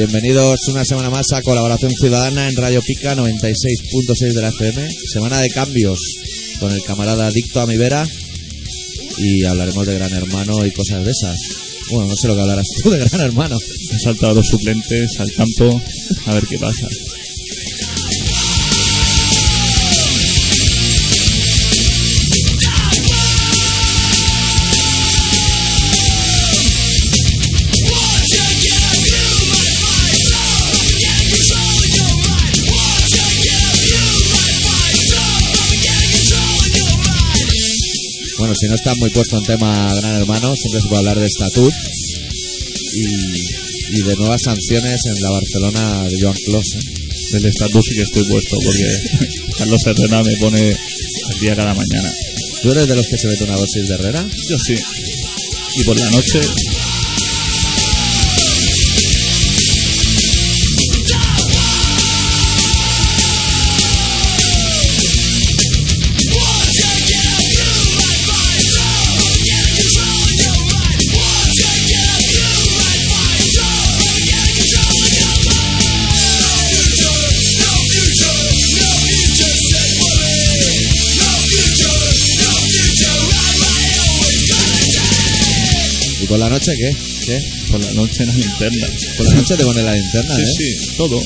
Bienvenidos una semana más a Colaboración Ciudadana en Radio Pica 96.6 de la FM. Semana de cambios con el camarada adicto a mi vera y hablaremos de Gran Hermano y cosas de esas. Bueno, no sé lo que hablarás tú de Gran Hermano. Han saltado los suplentes al campo a ver qué pasa. Si no estás muy puesto en tema Gran Hermano, siempre se puede hablar de estatut y, y de nuevas sanciones en la Barcelona de Joan Clos. ¿eh? Del estatus sí que estoy puesto porque Carlos Herrera me pone al día cada mañana. ¿Tú eres de los que se mete una dosis de Herrera? Yo sí. Y por la noche ¿Y por la noche qué? ¿Qué? por la noche en las linternas. Por la noche te pones la linterna, Sí, ¿eh? sí, todo.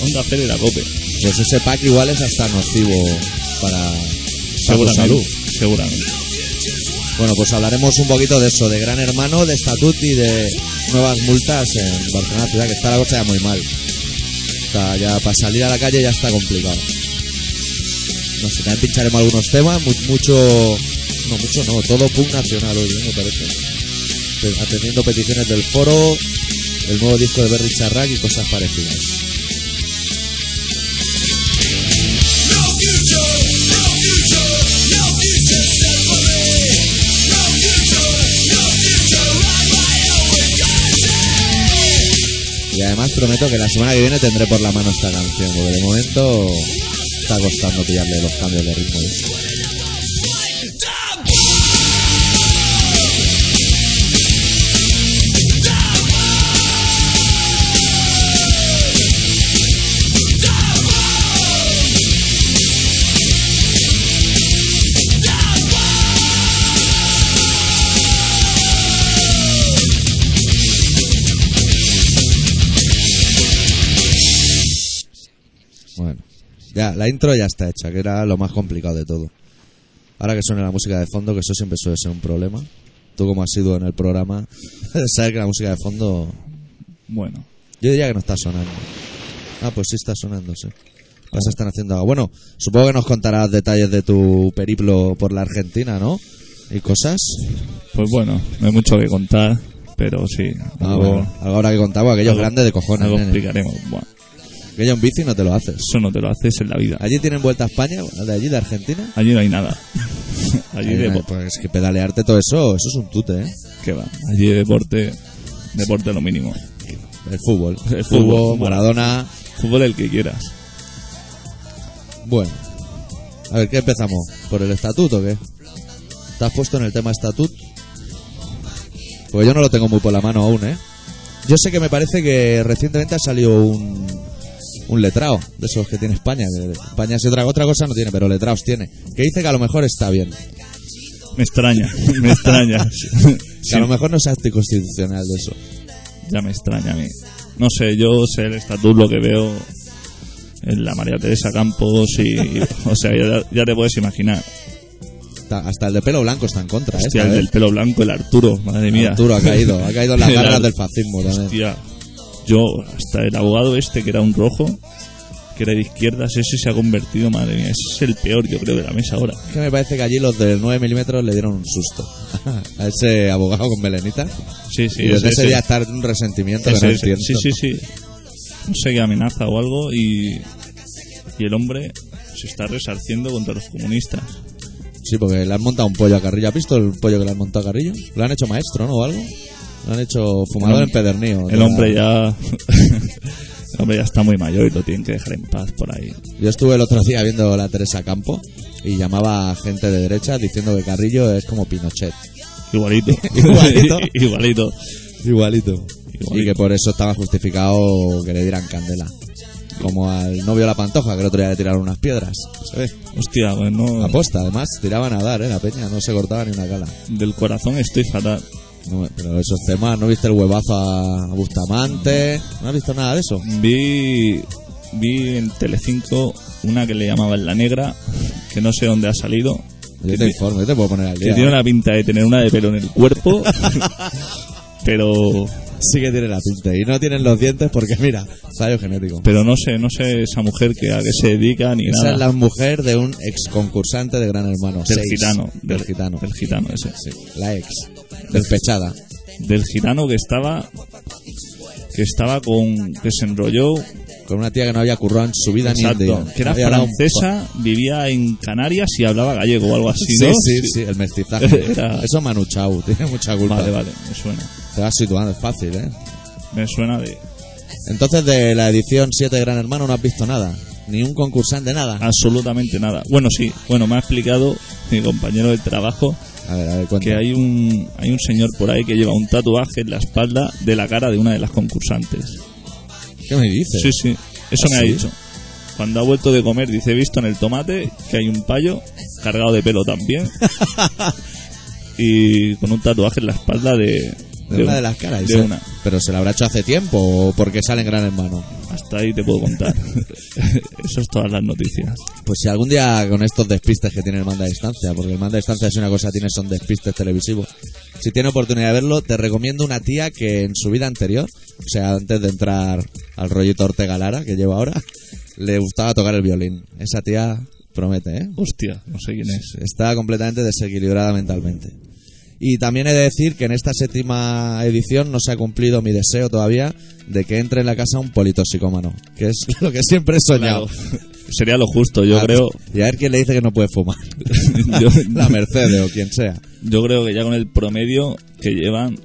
Onda Cero y la cope. Pues ese pack igual es hasta nocivo para, para tu salud. Seguramente. Bueno, pues hablaremos un poquito de eso, de Gran Hermano, de estatut y de nuevas multas en Barcelona ciudad, que está la cosa ya muy mal. Está ya para salir a la calle ya está complicado. No sé, también pincharemos algunos temas, mu- mucho, no mucho no, todo punk nacional hoy, ¿eh? me parece. Atendiendo peticiones del foro, el nuevo disco de Berry Charrac y cosas parecidas. Y además prometo que la semana que viene tendré por la mano esta canción, porque de momento está costando pillarle los cambios de ritmo. Ya, la intro ya está hecha, que era lo más complicado de todo. Ahora que suene la música de fondo, que eso siempre suele ser un problema. Tú como has sido en el programa, sabes que la música de fondo, Bueno, yo diría que no está sonando. Ah, pues sí está sonando, sí. Las están haciendo algo. Bueno, supongo que nos contarás detalles de tu periplo por la Argentina, ¿no? Y cosas. pues bueno, no hay mucho que contar, pero sí. Ah, algo, bueno, algo habrá que contar, porque aquello es grande de cojones. algo explicaremos. Bueno, Aquello en bici no te lo haces. eso no te lo haces en la vida. ¿Allí tienen vuelta a España? ¿De allí, de Argentina? Allí no hay nada. Allí Ahí de no hay- pues es que pedalearte todo eso, eso es un tute, ¿eh? ¿Qué va? Allí de deporte, deporte lo mínimo. El fútbol. El fútbol, fútbol, Maradona. Fútbol el que quieras. Bueno. A ver, ¿qué empezamos? ¿Por el estatuto o qué? ¿Te has puesto en el tema estatut? Porque yo no lo tengo muy por la mano aún, ¿eh? Yo sé que me parece que recientemente ha salido un, un letrado de esos que tiene España. que España si otra, otra cosa no tiene, pero letrados tiene. Que dice que a lo mejor está bien. Me extraña, me extraña. Que a lo mejor no es anticonstitucional de eso. Ya me extraña a mí. No sé, yo sé el estatus lo que veo en la María Teresa Campos y, o sea, ya, ya te puedes imaginar. Hasta, hasta el de pelo blanco está en contra, ¿eh? Hostia, esta el vez. del pelo blanco, el Arturo, madre mía. Arturo ha caído, ha caído en las El garras Ar- del fascismo también. Hostia, yo, hasta el abogado este que era un rojo, que era de izquierdas, ese se ha convertido, madre mía, ese es el peor, yo creo, de la mesa ahora. Es que me parece que allí los del 9 milímetros le dieron un susto a ese abogado con melenita. Sí, sí, y desde ese, ese, día está en un resentimiento ese, que no entiendo. Sí, sí, sí. No sé qué amenaza o algo y, y el hombre se está resarciendo contra los comunistas. Sí, porque le han montado un pollo a Carrillo. ¿Has visto el pollo que le han montado a Carrillo? Lo han hecho maestro, ¿no? O algo. Lo han hecho fumador hom- empedernido. El hombre ya. el hombre ya está muy mayor y lo tienen que dejar en paz por ahí. Yo estuve el otro día viendo la Teresa Campo y llamaba a gente de derecha diciendo que Carrillo es como Pinochet. Igualito. Igualito. Igualito. Igualito. igualito. Y que por eso estaba justificado que le dieran candela. Como al novio de la pantoja, que el otro día le tiraron unas piedras. ¿Se ve? Hostia, pues no. Aposta, además, tiraban a dar, ¿eh? La peña no se cortaba ni una cala. Del corazón estoy fatal. No, pero esos temas, ¿no viste el huevazo a Bustamante? ¿No has visto nada de eso? Vi, vi en Telecinco una que le llamaban La Negra, que no sé dónde ha salido. Yo te informo, yo te puedo poner al Que día. tiene ¿eh? una pinta de tener una de pelo en el cuerpo. pero Sí que tiene la pinta. Y no tienen los dientes porque, mira, fallo genético. pero no sé, no sé esa mujer que a qué se dedica ni Esa nada. es la mujer de un ex concursante de Gran Hermano. Del Seis. gitano. Del gitano. Del gitano ese. Sí, la ex. Del pechada. Del gitano que estaba que estaba con que se enrolló Con una tía que no había currado en su vida ni exacto, que era Había dado un francesa, vivía en Canarias y hablaba gallego o algo así, Sí, ¿no? sí, sí, el mestizaje. Era- Eso es Manu Chao, tiene mucha culpa. Vale, vale, me suena. Te vas situando, es fácil, ¿eh? Me suena de Entonces, de la edición 7 de Gran Hermano no has visto nada. Ni un concursante, nada. absolutamente nada. Bueno, sí, bueno, me ha explicado mi compañero de trabajo A ver, a ver, cuenta. que hay un hay un señor por ahí que lleva un tatuaje en la espalda de la cara de una de las concursantes. ¿Qué me dices? Sí, sí, eso ¿Ah, me ha sí? dicho. Cuando ha vuelto de comer, dice, he visto en el tomate que hay un payo cargado de pelo también y con un tatuaje en la espalda de, De una un- de las caras. ¿y de una. Pero se lo habrá hecho hace tiempo o porque sale en Gran Hermano. Hasta ahí te puedo contar. Eso es todas las noticias. Pues si algún día con estos despistes que tiene el manda a distancia, porque el manda a distancia es una cosa, tiene son despistes televisivos. Si tiene oportunidad de verlo, te recomiendo una tía que en su vida anterior, o sea, antes de entrar al rollito Ortega Lara que lleva ahora, le gustaba tocar el violín. Esa tía promete, ¿eh? Hostia, no sé quién es. Está completamente desequilibrada mentalmente. Y también he de decir que en esta séptima edición no se ha cumplido mi deseo todavía de que entre en la casa un politoxicómano, que es lo que siempre he soñado. Claro. Sería lo justo, yo creo. Y a ver quién le dice que no puede fumar. yo, La Mercedes o quien sea. yo creo que ya con el promedio que llevan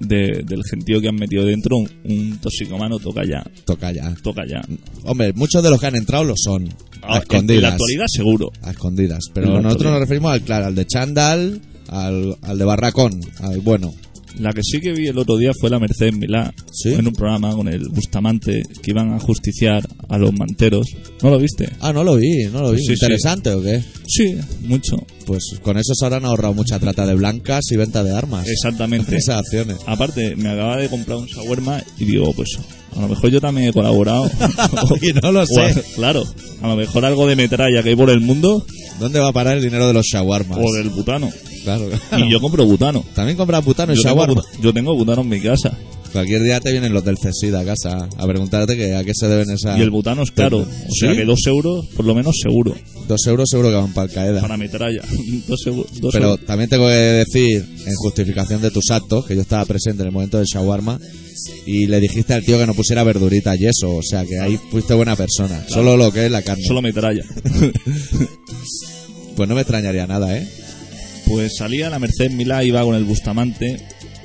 de- del gentío que han metido dentro, un, un toxicomano toca ya. Toca ya. Toca ya. Hombre, muchos de los que han entrado lo son. A Ah, en- escondidas. En la actualidad, seguro. A escondidas. Pero nosotros nos referimos al, claro, al de Chandal, al, al de Barracón, al bueno. La que sí que vi el otro día fue la Mercedes Milá ¿Sí? en un programa con el Bustamante que iban a justiciar a los manteros. ¿No lo viste? Ah, no lo vi, no lo vi. Sí, sí. ¿Interesante o qué? Sí, mucho. Pues con eso se habrán ahorrado mucha trata de blancas y venta de armas. Exactamente. Esas acciones. Aparte, me acaba de comprar un shawarma y digo, pues a lo mejor yo también he colaborado. Y no lo sé. a- claro, a lo mejor algo de metralla que hay por el mundo ¿Dónde va a parar el dinero de los shawarmas? o del butano. Claro. Y yo compro butano. También compras butano y Yo tengo, shawarma. yo tengo butano en mi casa. Cualquier día te vienen los del CESID a casa a preguntarte que a qué se deben esas... Y el butano es caro. O sea que dos euros, por lo menos seguro. Dos euros seguro que van para el Qaeda. Para metralla. Dos euros. dos Pero euros. también tengo que decir, en justificación de tus actos, que yo estaba presente en el momento del shawarma y le dijiste al tío que no pusiera verdurita y eso. O sea que ahí fuiste buena persona. Solo lo que es la carne. Solo metralla. Pues no me extrañaría nada, ¿eh? Pues salía la Mercedes Milá, iba con el Bustamante,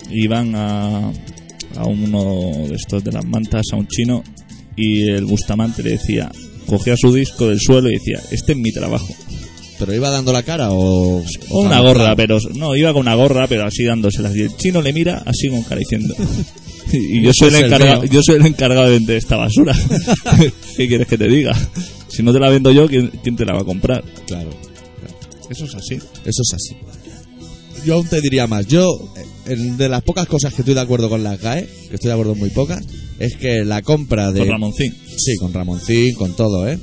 iban a, a uno de estos de las mantas, a un chino, y el Bustamante le decía, cogía su disco del suelo y decía, este es mi trabajo. ¿Pero iba dando la cara o...? O una gorra, pero no, iba con una gorra, pero así dándosela. Y el chino le mira así con cara diciendo. Y yo soy, el encargado, yo soy el encargado de vender esta basura. ¿Qué quieres que te diga? Si no te la vendo yo, ¿quién, quién te la va a comprar? Claro. Eso es así. Eso es así. Yo aún te diría más. Yo, eh, en- de las pocas cosas que estoy de acuerdo con las GAE, que estoy de acuerdo en muy pocas, es que la compra de... Con Ramoncín. Sí, con Ramoncín, con todo, ¿eh?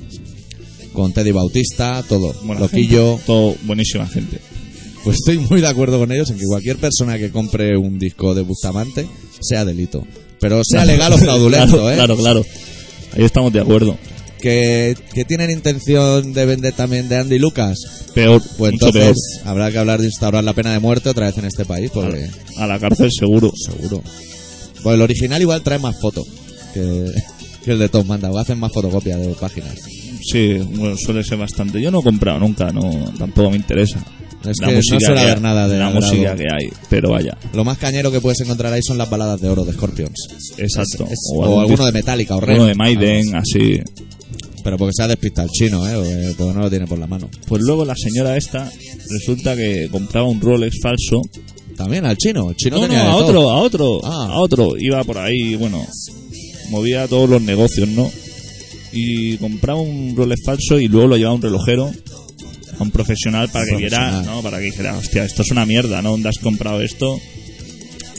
Con Teddy Bautista, todo. Buena Loquillo. gente. Todo buenísima gente. Pues estoy muy de acuerdo con ellos en que cualquier persona que compre un disco de Bustamante sea delito. Pero sea legal o fraudulento, claro, ¿eh? Claro, claro. Ahí estamos de acuerdo. Que, que tienen intención de vender también de Andy Lucas. Peor, Pues mucho entonces peor. habrá que hablar de instaurar la pena de muerte otra vez en este país, porque A la cárcel seguro. seguro. Pues el original igual trae más fotos que, que el de Tom Manda, o hacen más fotocopias de páginas. Sí, bueno, suele ser bastante. Yo no he comprado nunca, no tampoco me interesa. Es que no suele haber nada de la música que hay, pero vaya, Lo más cañero que puedes encontrar ahí son las baladas de oro de Scorpions. exacto. Es- o, alguno de Metallica o Red. uno de Maiden, así. Pero porque se ha despistado el chino, ¿eh? Porque, porque no lo tiene por la mano. Pues luego la señora esta resulta que compraba un Rolex falso también al chino. El chino No, no, de a todo. otro, a otro, Ah. a otro. Iba por ahí, bueno, movía todos los negocios, ¿no? Y compraba un Rolex falso y luego lo llevaba a un relojero, a un profesional para que viera. ¿no? Para que dijera, hostia, esto es una mierda, ¿no? ¿Dónde has comprado esto?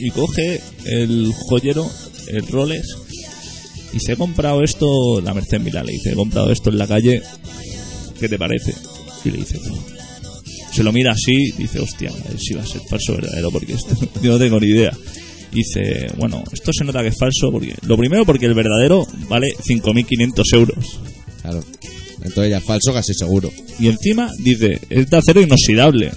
Y coge el joyero, el Rolex, y se he comprado esto, la Merced Milán le dice, he comprado esto en la calle, ¿qué te parece? Y le dice, se lo mira así, dice, hostia, a ver si va a ser falso o verdadero, porque esto yo no tengo ni idea. Dice, bueno, esto se nota que es falso, porque lo primero porque el verdadero vale 5.500 euros. Claro. Entonces ya es falso casi seguro. Y encima dice, es de acero inoxidable.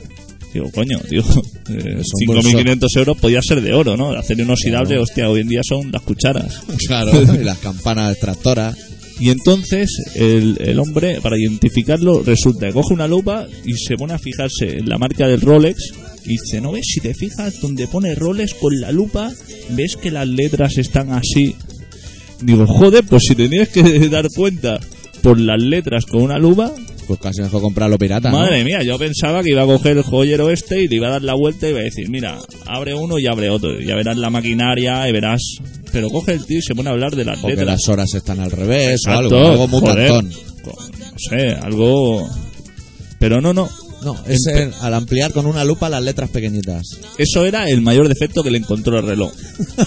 Digo, coño, digo, eh, Son 5.500 euros podía ser de oro, ¿no? De acero inoxidable, Claro. hostia, hoy en día son las cucharas. Claro. y las campanas extractoras. Y entonces el, el hombre, para identificarlo, resulta que coge una lupa y se pone a fijarse en la marca del Rolex. Y dice, ¿no ves? Si te fijas donde pone Rolex con la lupa, ves que las letras están así. Digo, joder, pues si te tienes que dar cuenta por las letras con una lupa, Pues casi mejor comprarlo pirata. ¿no? madre mía, yo pensaba que iba a coger el joyero este y le iba a dar la vuelta y iba a decir, mira, abre uno y abre otro. Ya verás la maquinaria y verás. Pero coge el tío y se pone a hablar de las O que letras. las horas están al revés o algo. Algo muy joder. No sé, algo. Pero no, no. No, es el- al ampliar con una lupa las letras pequeñitas. Eso era el mayor defecto que le encontró el reloj.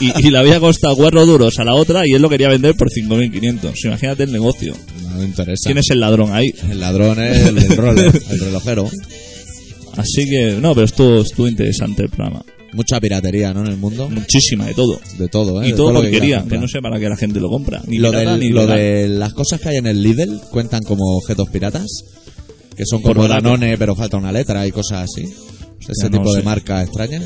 Y, y le había costado cuatro duros a la otra y él lo quería vender por 5.500. Imagínate el negocio. Me interesa. ¿Quién es el ladrón ahí? El ladrón es el relojero. Así que, no, pero estuvo, estuvo interesante el programa. Mucha piratería, ¿no? En el mundo. Muchísima de todo. De todo, ¿eh? Y De todo lo que quieras que no sé para qué la gente lo compra. Ni lo, pirata, del- ni lo legal. de las cosas que hay en el Lidl cuentan como objetos piratas. Que son Por como. Danone, pero falta una letra y cosas así. Ese tipo de sé. marca extraña.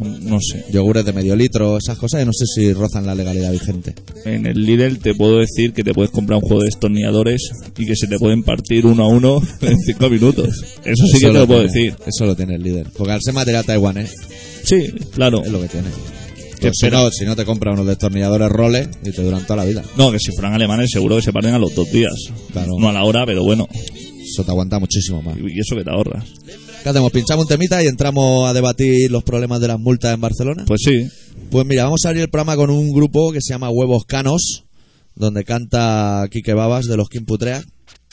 No sé. Yogures de medio litro, esas cosas, y no sé si rozan la legalidad vigente. En el Lidl te puedo decir que te puedes comprar un juego de destornilladores y que se te pueden partir uno a uno en cinco minutos. Eso sí que te lo puedo tiene, decir. Eso lo tiene el líder. Porque al ser material taiwanés, Sí, claro. es lo que tiene. Que Pues si, no, si no te compras unos destornilladores roles y te duran toda la vida. No, que si fueran alemanes seguro que se parten a los dos días. Claro. No a la hora, pero bueno. Eso te aguanta muchísimo más. Y eso que te ahorras. ¿Qué hacemos? ¿Pinchamos un temita y entramos a debatir los problemas de las multas en Barcelona? Pues sí. Pues mira, vamos a abrir el programa con un grupo que se llama Huevos Canos, donde canta Quique Babas de los Quimputrea.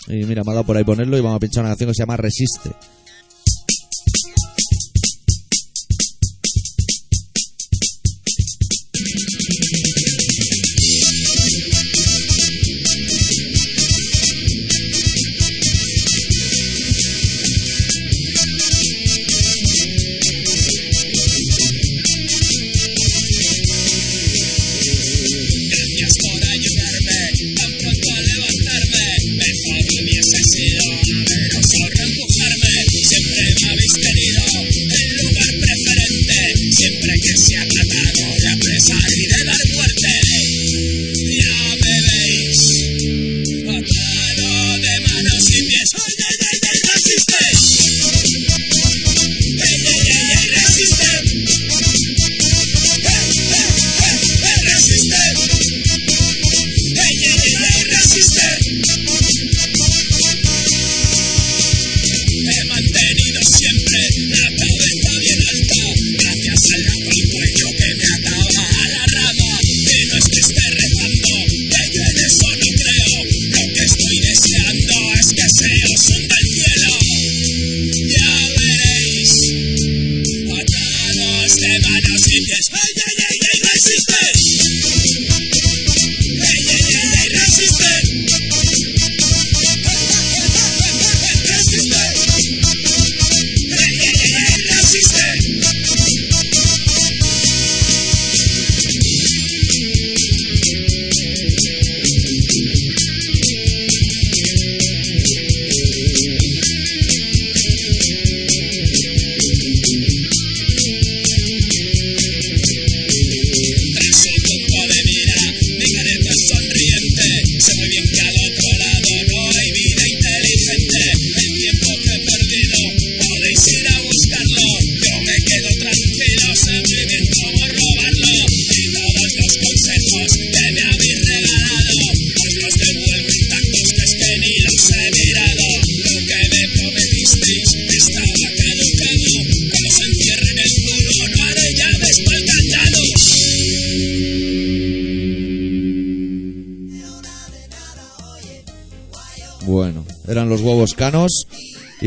Y mira, me ha dado por ahí ponerlo y vamos a pinchar una canción que se llama Resiste.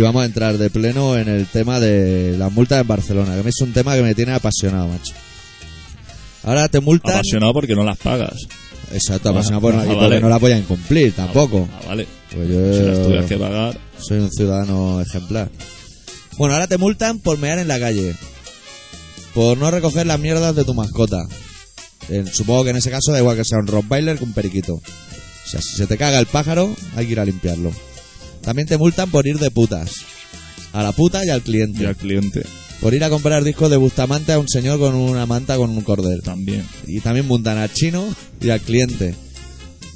Vamos a entrar de pleno en el tema de las multas en Barcelona, que a mí es un tema que me tiene apasionado, macho. Ahora te multan... Apasionado porque no las pagas. Exacto, apasionado por- Ah, y porque vale. no la voy a incumplir tampoco. Ah, vale. Pues Si las yo tuvieras que pagar. soy un ciudadano ejemplar. Bueno, ahora te multan por mear en la calle. Por no recoger las mierdas de tu mascota. Eh, supongo que en ese caso da igual que sea un rottweiler que un periquito. O sea, si se te caga el pájaro, hay que ir a limpiarlo. También te multan por ir de putas. A la puta y al cliente. Y al cliente Por ir a comprar discos de Bustamante a un señor con una manta con un cordel. también. Y también multan al chino y al cliente.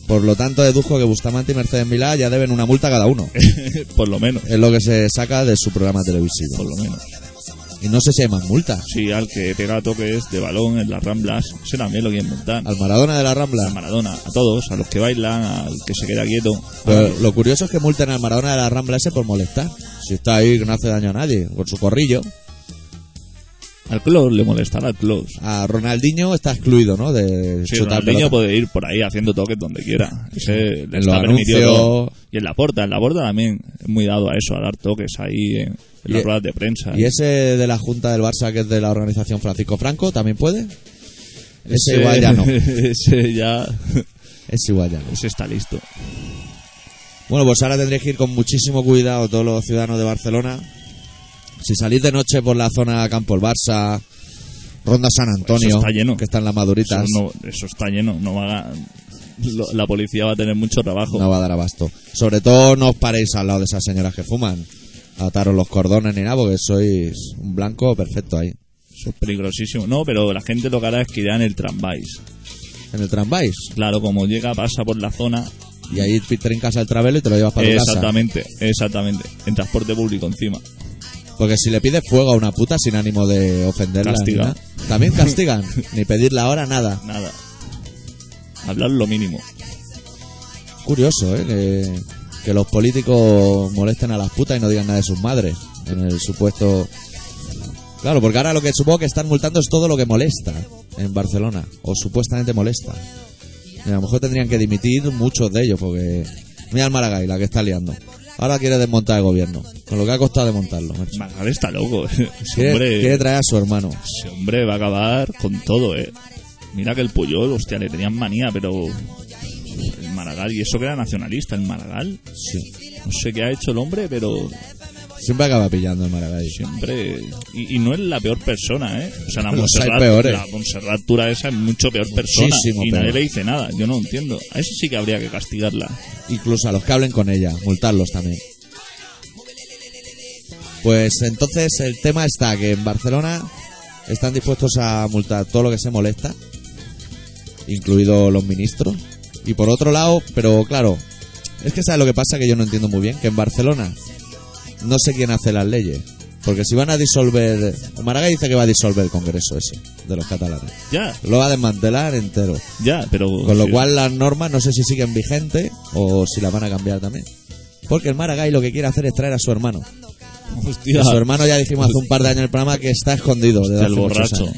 Por lo tanto, deduzco que Bustamante y Mercedes Milá ya deben una multa cada uno. por lo menos. Es lo que se saca de su programa televisivo. Por lo menos. Y no sé si hay más multas. Sí, al que pega toques de balón en las ramblas, ese también lo quieren montar. Al Maradona de la A Rambla. Maradona, a todos, a los que bailan, al que se queda quieto. Pero lo curioso es que multen al Maradona de la Rambla ese por molestar. Si está ahí que no hace daño a nadie, con su corrillo. Al Close le molestará al Close. A Ronaldinho está excluido, ¿no? De Sí, Ronaldinho pelota. puede ir por ahí haciendo toques donde quiera. Ese En está permitido. Y en la porta, en la porta también es muy dado a eso, a dar toques ahí en, en las ruedas de prensa. ¿Y ese de la Junta del Barça, que es de la organización Francisco Franco, también puede? Ese, igual ya no. ese ya. Ese igual ya no. Ese está listo. Bueno, pues ahora tendréis que ir con muchísimo cuidado todos los ciudadanos de Barcelona. Si salís de noche por la zona Campo el Barça, Ronda San Antonio, Eso está lleno. que están las Eso, maduritas, no- eso está lleno. No va a- lo- la policía va a tener mucho trabajo. no va a dar abasto. Sobre todo no os paréis al lado de esas señoras que fuman. Ataros los cordones ni nada, porque sois un blanco perfecto ahí. Eso es peligrosísimo. No, pero la gente lo que hará es que irá en el tramvais. En el tramvais. Claro, como llega, pasa por la zona. Y ahí trincas el travelo y te lo llevas para tu casa. Exactamente, exactamente. En transporte público encima. Porque si le pides fuego a una puta sin ánimo de ofenderla, ni Castiga. nada, también castigan. ni pedirle ahora nada. Nada. Hablar lo mínimo. Curioso, ¿eh? Que, que los políticos molesten a las putas y no digan nada de sus madres. En el supuesto. Claro, porque ahora lo que supongo que están multando es todo lo que molesta en Barcelona. O supuestamente molesta. Y a lo mejor tendrían que dimitir muchos de ellos, porque. Mira al Maragall, la que está liando. Ahora quiere desmontar el gobierno. Con lo que ha costado desmontarlo. macho. Magal está loco. Ese Quiere, hombre, quiere traer a su hermano. ese hombre va a acabar con todo, eh. Mira que el Puyol, hostia, le tenían manía, pero. El Maragall, y eso que era nacionalista, el Maragall. Sí. No sé qué ha hecho el hombre, pero Siempre acaba pillando el Maragall. siempre. Y, y no es la peor persona, ¿eh? O sea, la Montserrat, la Montserrat Tura esa es mucho peor persona. Muchísimo y nadie peor. le dice nada. Yo no entiendo. A eso sí que habría que castigarla. incluso a los que hablen con ella, multarlos también. Pues entonces el tema está que en Barcelona están dispuestos a multar todo lo que se molesta, incluidos los ministros. Y por otro lado, pero claro, es que sabes lo que pasa que yo no entiendo muy bien, que en Barcelona no sé quién hace las leyes. Porque si van a disolver... Maragall dice que va a disolver el Congreso ese, de los catalanes. Ya, Lo va a desmantelar entero. ya, pero. Con lo sí. cual las normas no sé si siguen vigentes o si las van a cambiar también. Porque el Maragall lo que quiere hacer es traer a su hermano. Hostia, Que su hermano ya dijimos hace un par de años en el programa que está escondido. Desde El borracho.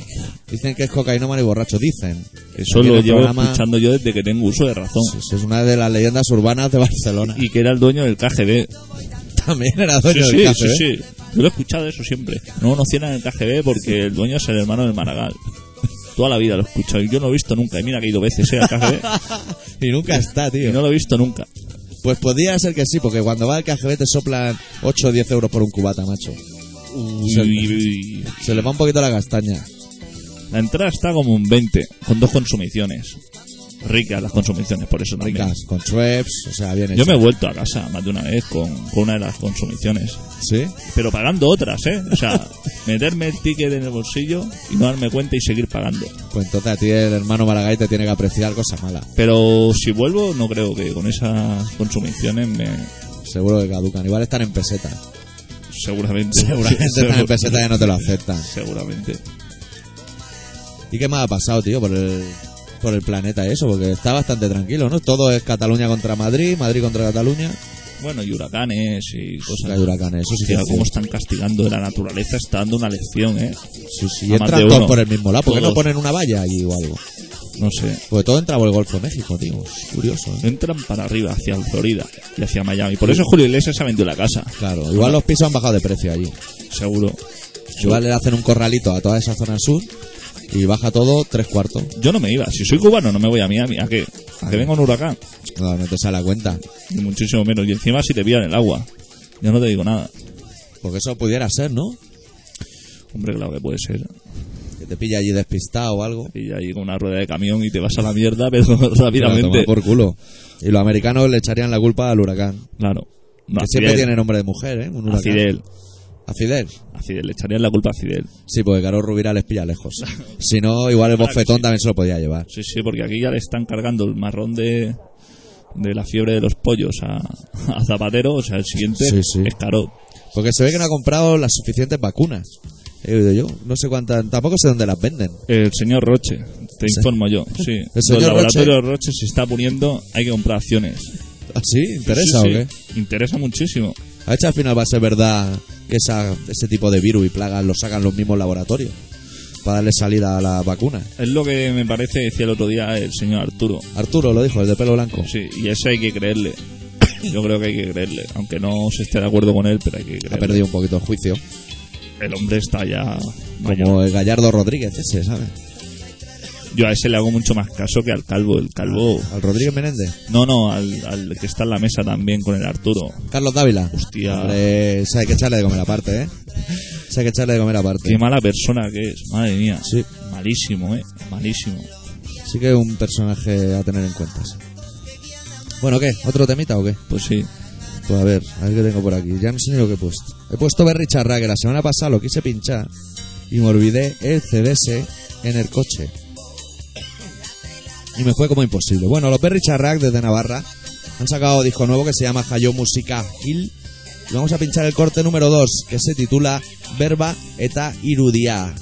Dicen que es cocainómano y borracho. Dicen. Eso lo llevo programa- escuchando yo desde que tengo uso de razón. Es una de las leyendas urbanas de Barcelona. Y que era el dueño del KGB. También era Sí, dueño sí, del sí, KGB. sí. Yo lo he escuchado eso siempre. No conocían el KGB porque el dueño es el hermano del Maragall. Toda la vida lo he escuchado y yo no lo he visto nunca. Y mira que he ido veces eh, al KGB Y nunca está, y tío. no lo he visto nunca. Pues podría ser que sí, porque cuando va al KGB te soplan 8 o 10 euros por un cubata, macho. Se- Y- Se le va un poquito la castaña. La entrada está como un 20, con dos consumiciones. Ricas las consumiciones, por eso también. Ricas, con Schweppes, o sea, bien Yo me he vuelto a casa más de una vez con, con una de las consumiciones. ¿Sí? Pero pagando otras, ¿eh? O sea, meterme el ticket en el bolsillo y no darme cuenta y seguir pagando. Pues entonces a ti el hermano Maragall te tiene que apreciar cosas malas. Pero si vuelvo, no creo que con esas consumiciones me... Seguro que caducan. Igual están en peseta. Seguramente. Seguramente están en Seguro- peseta y no te lo aceptan. Seguramente. ¿Y qué más ha pasado, tío, por el, por el planeta eso? Porque está bastante tranquilo, ¿no? Todo es Cataluña contra Madrid, Madrid contra Cataluña. Bueno, y huracanes y cosas. hay huracanes, eso sí es cómo están castigando de la naturaleza, está dando una lección, ¿eh? Sí, sí. Entran todos por el mismo lado. ¿Por qué no ponen una valla allí o algo? No sé. Porque todo entra por el Golfo de México, tío. Curioso, ¿eh? Entran para arriba, hacia Florida y hacia Miami. Por eso Julio Iglesias se ha vendido la casa. Claro, igual los pisos han bajado de precio allí. Seguro. Igual le hacen un corralito a toda esa zona sur y baja todo tres cuartos. Yo no me iba. Si soy cubano, no me voy a Miami. ¿A qué? ¿A que venga un huracán? No, no te sale a cuenta. Muchísimo menos. Y encima si te pillan el agua. Yo no te digo nada. Porque eso pudiera ser, ¿no? Hombre, claro que puede ser. Que te pilla allí despistado o algo. Y ahí con una rueda de camión y te vas a la mierda, pero rápidamente. por culo. Y los americanos le echarían la culpa al huracán. Claro. No, que siempre tiene nombre de mujer, ¿eh? Un huracán. Fidel. ¿A Fidel? A Fidel. Le echarían la culpa a Fidel. Sí, porque Caro Rubira les pilla lejos. si no, igual el Claro bofetón sí. también se lo podía llevar. Sí, sí, porque aquí ya le están cargando el marrón de, de la fiebre de los pollos a, a Zapatero. O sea, el siguiente Sí, sí. es caro. Porque se ve que no ha comprado las suficientes vacunas. He oído yo. No sé cuántas. Tampoco sé dónde las venden. El señor Roche, te informo yo. Sí. El señor Los laboratorios Roche se está poniendo, hay que comprar acciones. ¿Ah, sí? ¿Interesa Sí, o qué? Interesa muchísimo. A al final va a ser verdad que esa, ese tipo de virus y plagas lo sacan los mismos laboratorios. Para darle salida a la vacuna. Es lo que me parece decía el otro día el señor Arturo. Arturo lo dijo, el de pelo blanco. Sí, y ese hay que creerle. Yo creo que hay que creerle. Aunque no se esté de acuerdo con él, pero hay que Ha creerle. perdido un poquito el juicio. El hombre está ya. mayor. Como el Gallardo Rodríguez ese, ¿sabes? Yo a ese le hago mucho más caso que al calvo. El calvo. Al Rodríguez Menéndez. No, no, al, al que está en la mesa también con el Arturo. Carlos Dávila. Hostia. Hombre, ese hay que echarle de comer aparte, ¿eh? Ese hay que echarle de comer aparte. Qué mala persona que es. Madre mía. Sí. Malísimo, eh. Malísimo. Sí que es un personaje a tener en cuenta. sí. Bueno, ¿qué? ¿Otro temita o qué? Pues sí. Pues a ver, a ver qué tengo por aquí. Ya no sé ni lo que he puesto. He puesto Berry Charra, que la semana pasada lo quise pinchar y me olvidé el CDS en el coche. Y me fue como imposible. Bueno, los Berry Charrac desde Navarra han sacado disco nuevo que se llama Hayo Música Hill. Y vamos a pinchar el corte número 2, que se titula Verba eta Irudia.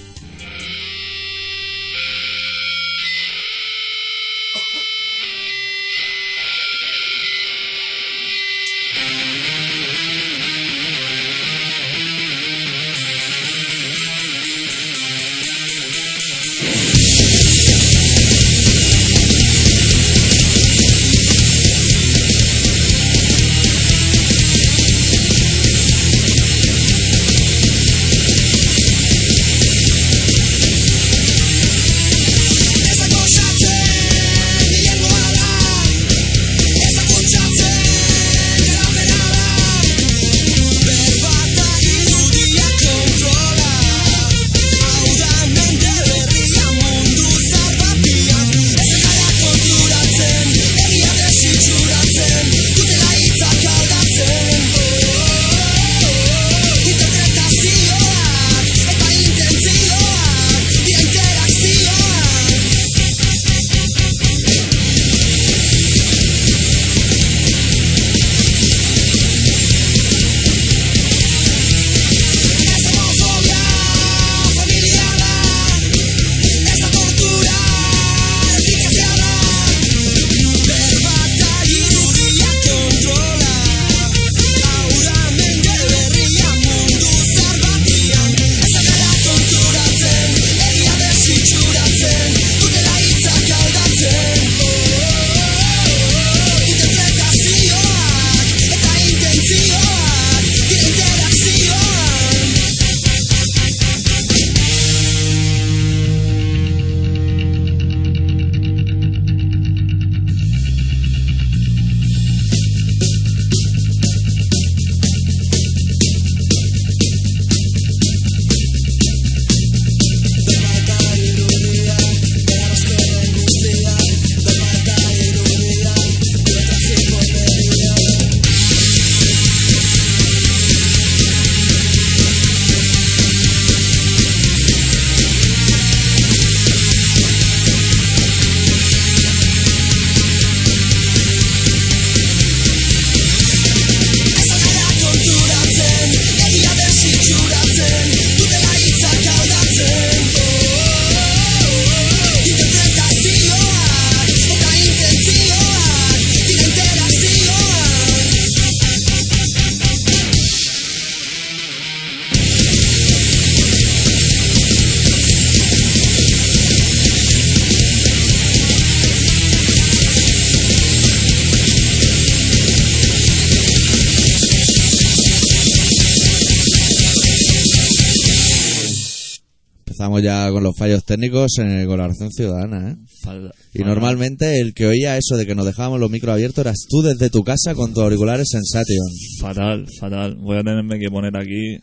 Los fallos técnicos en colaboración ciudadana, ¿eh? Fal- Y normalmente el que oía eso de que nos dejábamos los micros abiertos eras tú desde tu casa con tus auriculares Sensation. Fatal, fatal. Voy a tenerme que poner aquí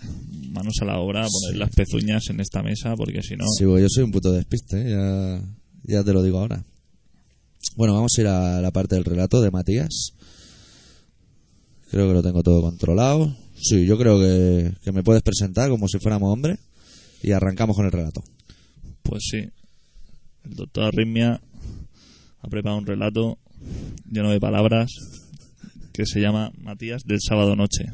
manos a la obra, poner las pezuñas en esta mesa, porque si no. Sí, pues yo soy un puto despiste, ¿eh? ya, ya te lo digo ahora. Bueno, vamos a ir a la parte del relato de Matías. Creo que lo tengo todo controlado. Sí, yo creo que, que me puedes presentar como si fuéramos hombre y arrancamos con el relato. Pues sí. El doctor Arritmia ha preparado un relato lleno de palabras que se llama Matías del sábado noche.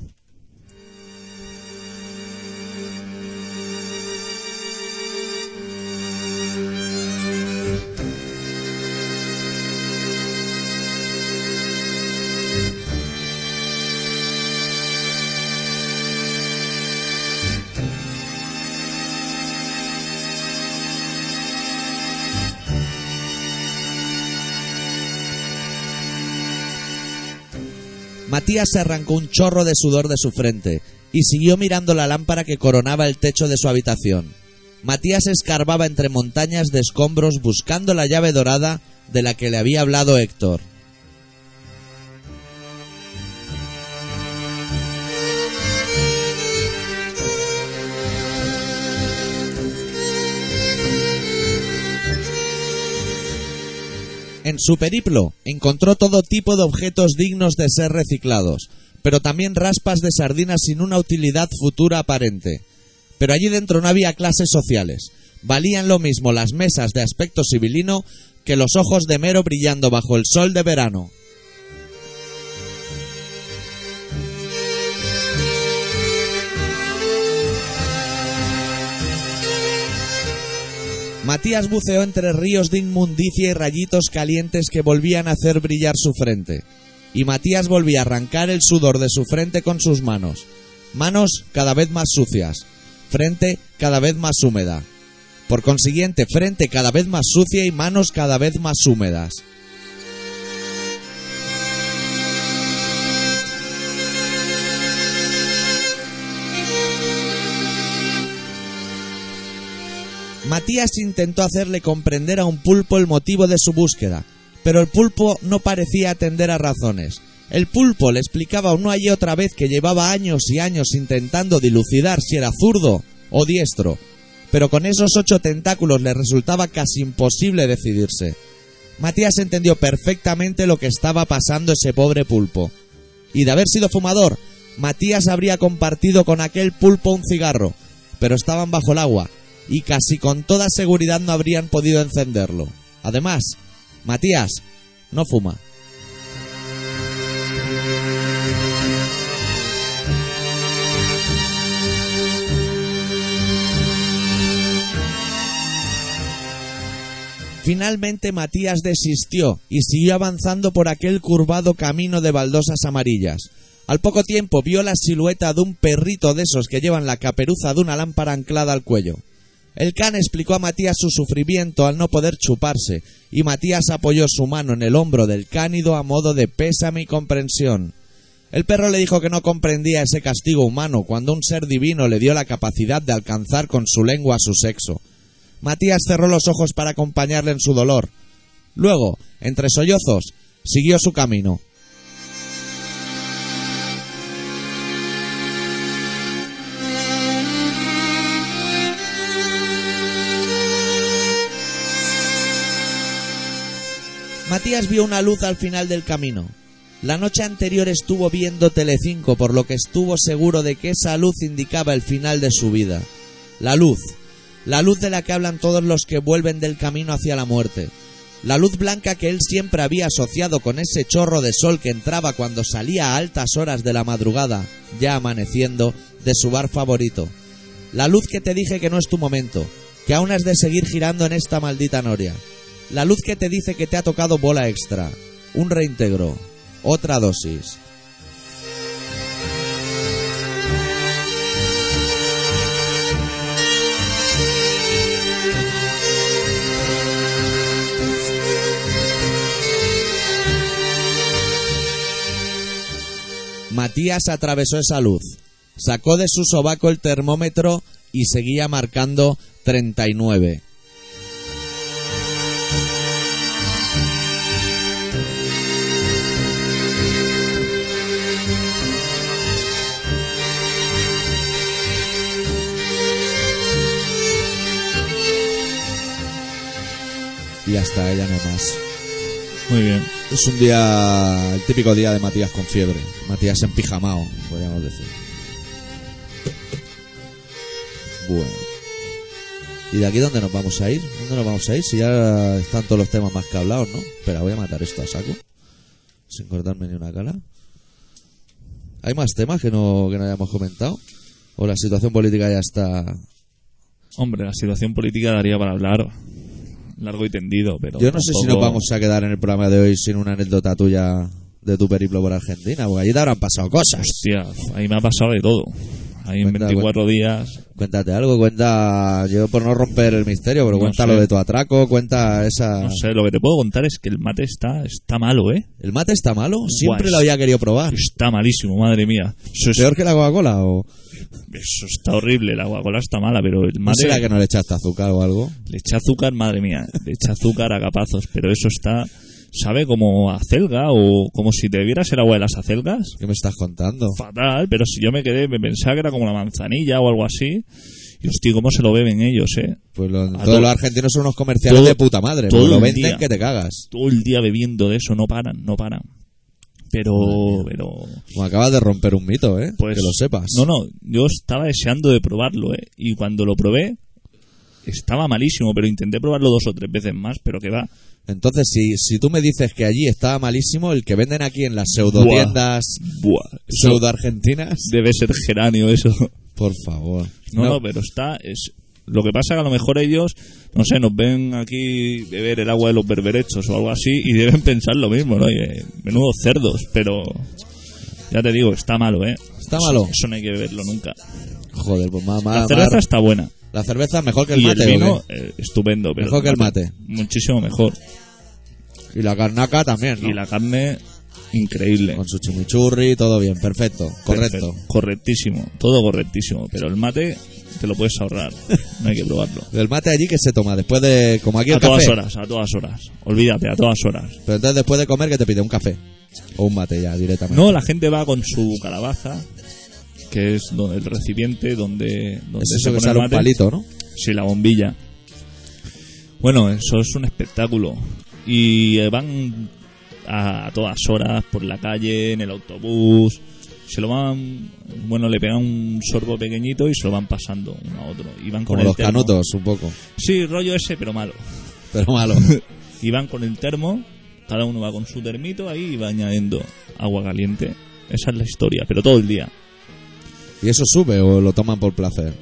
Matías se arrancó un chorro de sudor de su frente y siguió mirando la lámpara que coronaba el techo de su habitación. Matías escarbaba entre montañas de escombros buscando la llave dorada de la que le había hablado Héctor. En su periplo encontró todo tipo de objetos dignos de ser reciclados, pero también raspas de sardinas sin una utilidad futura aparente. Pero allí dentro no había clases sociales. Valían lo mismo las mesas de aspecto civilino que los ojos de Mero brillando bajo el sol de verano. Matías buceó entre ríos de inmundicia y rayitos calientes que volvían a hacer brillar su frente. Y Matías volvía a arrancar el sudor de su frente con sus manos. Manos cada vez más sucias, frente cada vez más húmeda. Por consiguiente, frente cada vez más sucia y manos cada vez más húmedas. Matías intentó hacerle comprender a un pulpo el motivo de su búsqueda, pero el pulpo no parecía atender a razones. El pulpo le explicaba una y otra vez que llevaba años y años intentando dilucidar si era zurdo o diestro, pero con esos ocho tentáculos le resultaba casi imposible decidirse. Matías entendió perfectamente lo que estaba pasando ese pobre pulpo. Y de haber sido fumador, Matías habría compartido con aquel pulpo un cigarro, pero estaban bajo el agua, y casi con toda seguridad no habrían podido encenderlo. Además, Matías no fuma. Finalmente Matías desistió y siguió avanzando por aquel curvado camino de baldosas amarillas. Al poco tiempo vio la silueta de un perrito de esos que llevan la caperuza de una lámpara anclada al cuello. El can explicó a Matías su sufrimiento al no poder chuparse, y Matías apoyó su mano en el hombro del cánido a modo de pésame y comprensión. El perro le dijo que no comprendía ese castigo humano cuando un ser divino le dio la capacidad de alcanzar con su lengua su sexo. Matías cerró los ojos para acompañarle en su dolor. Luego, entre sollozos, siguió su camino. Matías vio una luz al final del camino. La noche anterior estuvo viendo Telecinco, por lo que estuvo seguro de que esa luz indicaba el final de su vida. La luz, la luz de la que hablan todos los que vuelven del camino hacia la muerte. La luz blanca que él siempre había asociado con ese chorro de sol que entraba cuando salía a altas horas de la madrugada, ya amaneciendo, de su bar favorito. La luz que te dije que no es tu momento, que aún has de seguir girando en esta maldita noria. La luz que te dice que te ha tocado bola extra, un reintegro, otra dosis. Matías atravesó esa luz, sacó de su sobaco el termómetro y seguía marcando 39. Y hasta ella no más. Muy bien. Es un día, el típico día de Matías con fiebre. Matías en pijamao, podríamos decir. Bueno. ¿Y de aquí dónde nos vamos a ir? ¿Dónde nos vamos a ir? Si ya están todos los temas más que hablados, ¿no? Espera, voy a matar esto a saco. Sin cortarme ni una cara. ¿Hay más temas que no, que no hayamos comentado? ¿O la situación política ya está...? Hombre, la situación política daría para hablar largo y tendido, pero. Yo no sé si nos vamos a quedar en el programa de hoy sin una anécdota tuya de tu periplo por Argentina, porque allí te habrán pasado cosas. Hostia, ahí me ha pasado de todo. Ahí en Cuenta, 24 días. Cuéntate algo, cuenta, yo por no romper el misterio, pero No cuenta sé. lo de tu atraco, cuenta esa... No sé, lo que te puedo contar es que el mate está, está malo, ¿eh? ¿El mate está malo? Siempre Guay. lo había querido probar. Está malísimo, madre mía. Eso, es- ¿Peor que la Coca-Cola o eso está horrible, la Coca-Cola está mala, pero el no mate será que no le echaste azúcar o algo? le echa azúcar, madre mía, le echa azúcar a capazos, pero eso está, sabe como a celga o como si te bebieras el agua de las acelgas. ¿Qué me estás contando? Fatal, pero si yo me quedé, me pensaba que era como la manzanilla o algo así. Y hostia, ¿cómo se lo beben ellos, eh? Pues lo- todos todo- los argentinos son unos comerciales todo- de puta madre, todo porque lo venden día. que te cagas. Todo el día bebiendo de eso, no paran, no paran. Pero, pero, Como acabas de romper un mito, ¿eh? pues... que lo sepas. No, no, yo estaba deseando de probarlo, eh. Y cuando lo probé, estaba malísimo, pero intenté probarlo dos o tres veces más, pero que va. Entonces, si, si tú me dices que allí estaba malísimo, el que venden aquí en las pseudo tiendas Buah, pseudo argentinas, debe ser geranio eso. por favor. No, no, pero está. Es, lo que pasa que a lo mejor ellos, no sé, nos ven aquí beber el agua de los berberechos o algo así y deben pensar lo mismo, ¿no? Y, menudos cerdos, pero. Ya te digo, está malo, ¿eh? ¿Está malo? Eso, no hay que beberlo nunca. Joder, pues más, más- La cerveza está buena. La cerveza mejor que el y mate, el ¿o vino, qué? eh, estupendo. Pero Mejor que el mate. Muchísimo mejor. Y la carnaca también, ¿no? Y la carne, increíble. Con su chimichurri, todo bien, perfecto, correcto. Perfecto. Correctísimo. Todo correctísimo. Pero el mate te lo puedes ahorrar. No hay que probarlo. El mate allí que se toma después de, como aquí el A todas café. horas, a todas horas. Olvídate, a todas horas. Pero entonces después de comer que te pide un café o un mate ya directamente. No, la gente va con su calabaza, que es donde el recipiente donde, donde es se eso que pone sale el un palito, ¿no? Sí, la bombilla. Bueno, eso es un espectáculo. Y eh, van a, a todas horas por la calle, en el autobús. Se lo van. Bueno, le pegan un sorbo pequeñito y se lo van pasando uno a otro. Y van con Como el los termo. canutos, un poco. Sí, rollo ese, pero malo. Pero malo. Y van con el termo, cada uno va con su termito ahí y va añadiendo agua caliente. Esa es la historia, pero todo el día. ¿Y eso sube o lo toman por placer?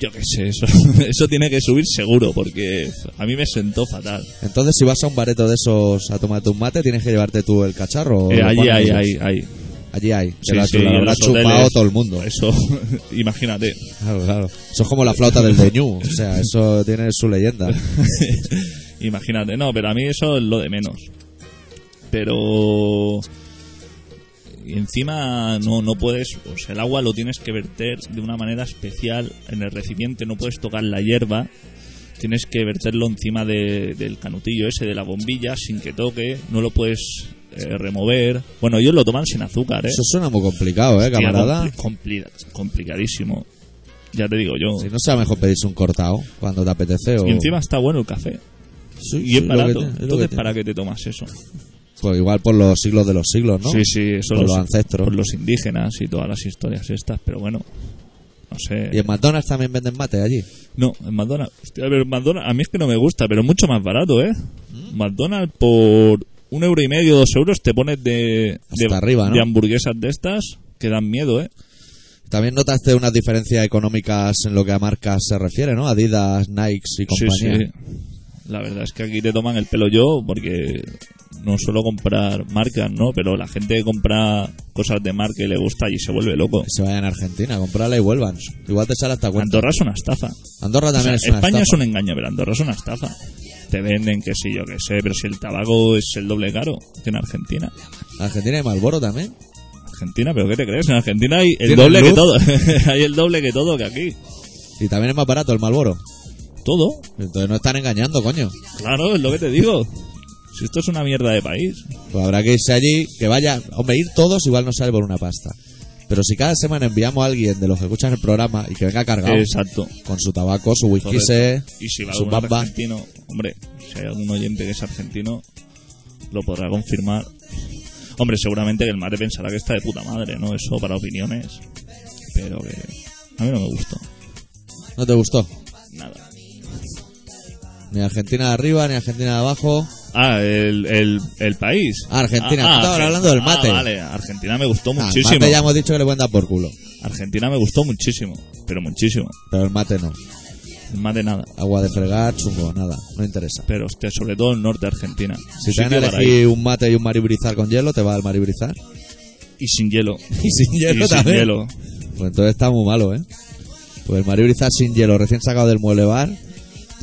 Yo qué sé, eso, eso tiene que subir seguro, porque a mí me sentó fatal. Entonces, si vas a un bareto de esos a tomarte un mate, tienes que llevarte tú el cacharro. ¿o Eh, allí hay, hay, hay. Allí hay. Sí, lo ha, sí, en habrá chupado hoteles. todo el mundo. Eso, imagínate. Claro, claro. Eso es como la flauta del de Ñu. O sea, eso tiene su leyenda. Imagínate, no, pero a mí eso es lo de menos. Pero y encima no, no puedes, sea, el agua lo tienes que verter de una manera especial en el recipiente, no puedes tocar la hierba, tienes que verterlo encima de- del canutillo ese de la bombilla sin que toque, no lo puedes eh, remover. Bueno, ellos lo toman sin azúcar, ¿eh? Eso suena muy complicado, ¿eh, Hostia, camarada? compli- compli- complicadísimo. Ya te digo yo. Si no será mejor pedirse un cortado cuando te apetece o... Y encima está bueno el café. Sí, Y sí, es que barato. tiene, que Entonces. ¿para qué te tomas eso? Pues igual por los siglos de los siglos, ¿no? Sí, sí, eso Por los, los ancestros. Por los indígenas y todas las historias estas, pero bueno, no sé. Y en McDonald's también venden mate allí. No, en McDonald's. Hostia, pero en McDonald's, a mí es que no me gusta, pero es mucho más barato, ¿eh? ¿Mm? McDonald's por un euro y medio, dos euros, te pones de, de, Hasta arriba, ¿no? de hamburguesas de estas que dan miedo, ¿eh? También notaste unas diferencias económicas en lo que a marcas se refiere, ¿no? Adidas, Nike y compañía. Sí, sí. La verdad es que aquí te toman el pelo yo porque no suelo comprar marcas, ¿no? Pero la gente que compra cosas de marca y le gusta y se vuelve loco. Se vayan a Argentina, comprarla y vuelvan. Igual te sale hasta cuenta. Andorra es una estafa. Andorra O también sea, es una España es estafa. un engaño, pero Andorra es una estafa. Te venden que sí, yo que sé, pero si el tabaco es el doble caro que en Argentina. Argentina y Malboro también. Argentina, pero ¿qué te crees? En Argentina hay el ¿Tienen doble que todo. hay el doble que todo que aquí. Y también es más barato el Malboro. Todo. Entonces no están engañando, coño. Claro, es lo que te digo. Si esto es una mierda de país. Pues habrá que irse allí, que vaya. Hombre, ir todos igual no sale por una pasta. Pero si cada semana enviamos a alguien de los que escuchan el programa y que venga cargado Exacto. con su tabaco, su whisky, Y si va su bamba. argentino, hombre, si hay algún oyente que es argentino, lo podrá confirmar. Hombre, seguramente que el mate pensará que está de puta madre, ¿no? Eso para opiniones. Pero que a mí no me gustó. ¿No te gustó? Nada. Ni Argentina de arriba, ni Argentina de abajo. Ah, el, el, el país. Ah, Argentina. Ah, estabas Argen- hablando del ah, mate. vale, Argentina me gustó Ah, el muchísimo. mate ya hemos dicho que le pueden dar por culo. Argentina me gustó muchísimo, pero muchísimo. Pero el mate no. El mate nada. Agua de fregar, chungo, nada. No interesa. Pero hostia, sobre todo el norte de Argentina. Si te ir. elegir un mate y un maribrizar con hielo, ¿te va al maribrizar? Y sin hielo. Y sin hielo y sin también. hielo. Pues entonces está muy malo, ¿eh? Pues el maribrizar sin hielo, recién sacado del mueble bar.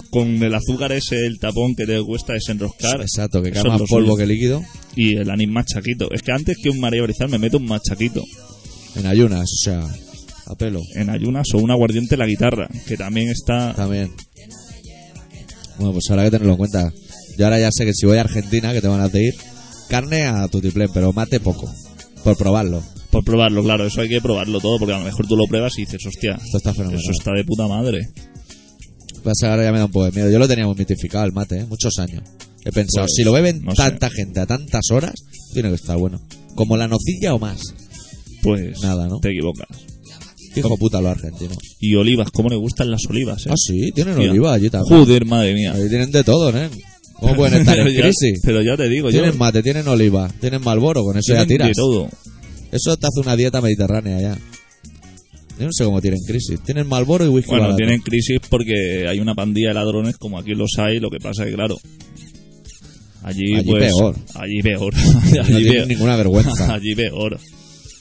Con el azúcar ese, el tapón que te cuesta desenroscar. Exacto, que cae más polvo que líquido. Y el anís machaquito. Es que antes que un María Brizal me meto un machaquito. En ayunas, o sea, a pelo. En ayunas o un aguardiente en la guitarra. Que también está. También. Bueno, pues habrá que tenerlo en cuenta. Yo ahora ya sé que si voy a Argentina, que te van a ir, carne a tutiplén, pero mate poco. Por probarlo. Por probarlo, claro. Eso hay que probarlo todo. Porque a lo mejor tú lo pruebas y dices, hostia, Esto está fenomenal. eso está de puta madre. Pasa ahora ya me da un poco de miedo. Yo lo tenía muy mitificado el mate, ¿eh? muchos años. He pensado, Pues, si lo beben no sé. tanta gente a tantas horas, tiene que estar bueno. Como la nocilla o más. Pues Nada, ¿no? te equivocas. Hijo puta los argentinos. Y olivas, ¿cómo le gustan las olivas? eh? Ah, sí, tienen Hostia. oliva allí también. Joder, madre mía. Ahí tienen de todo, ¿eh? ¿Cómo pueden estar en Pero ya- crisis? Pero ya te digo, yo. Tienen mate, tienen oliva, tienen malboro, con eso ya tiras. de todo. Eso te hace una dieta mediterránea ya. Yo no sé cómo tienen crisis. Tienen malboro y whisky Bueno, barato. tienen crisis porque hay una pandilla de ladrones como aquí los hay, lo que pasa es que, claro, allí, Allí pues... peor. Allí peor. No allí, tienen peor. ninguna vergüenza. allí peor.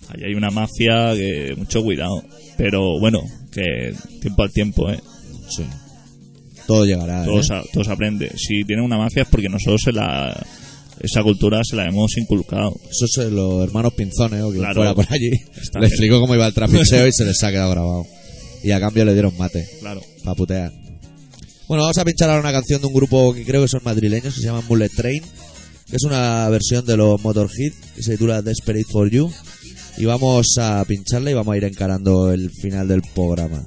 Allí hay una mafia que... Mucho cuidado. Pero bueno, que tiempo al tiempo, ¿eh? Sí. Todo llegará. Todo, ¿eh? se, todo se aprende. Si tienen una mafia es porque nosotros se la... Esa cultura se la hemos inculcado. Eso es los hermanos Pinzones o quien Claro. fuera por allí. Le explicó cómo iba el trapicheo y se les ha quedado grabado. Y a cambio le dieron mate, Claro. para putear. Bueno, vamos a pinchar ahora una canción de un grupo que creo que son madrileños, que se llama Bullet Train, que es una versión de los Motorhead, que se titula Desperate for You. Y vamos a pincharla y vamos a ir encarando el final del programa.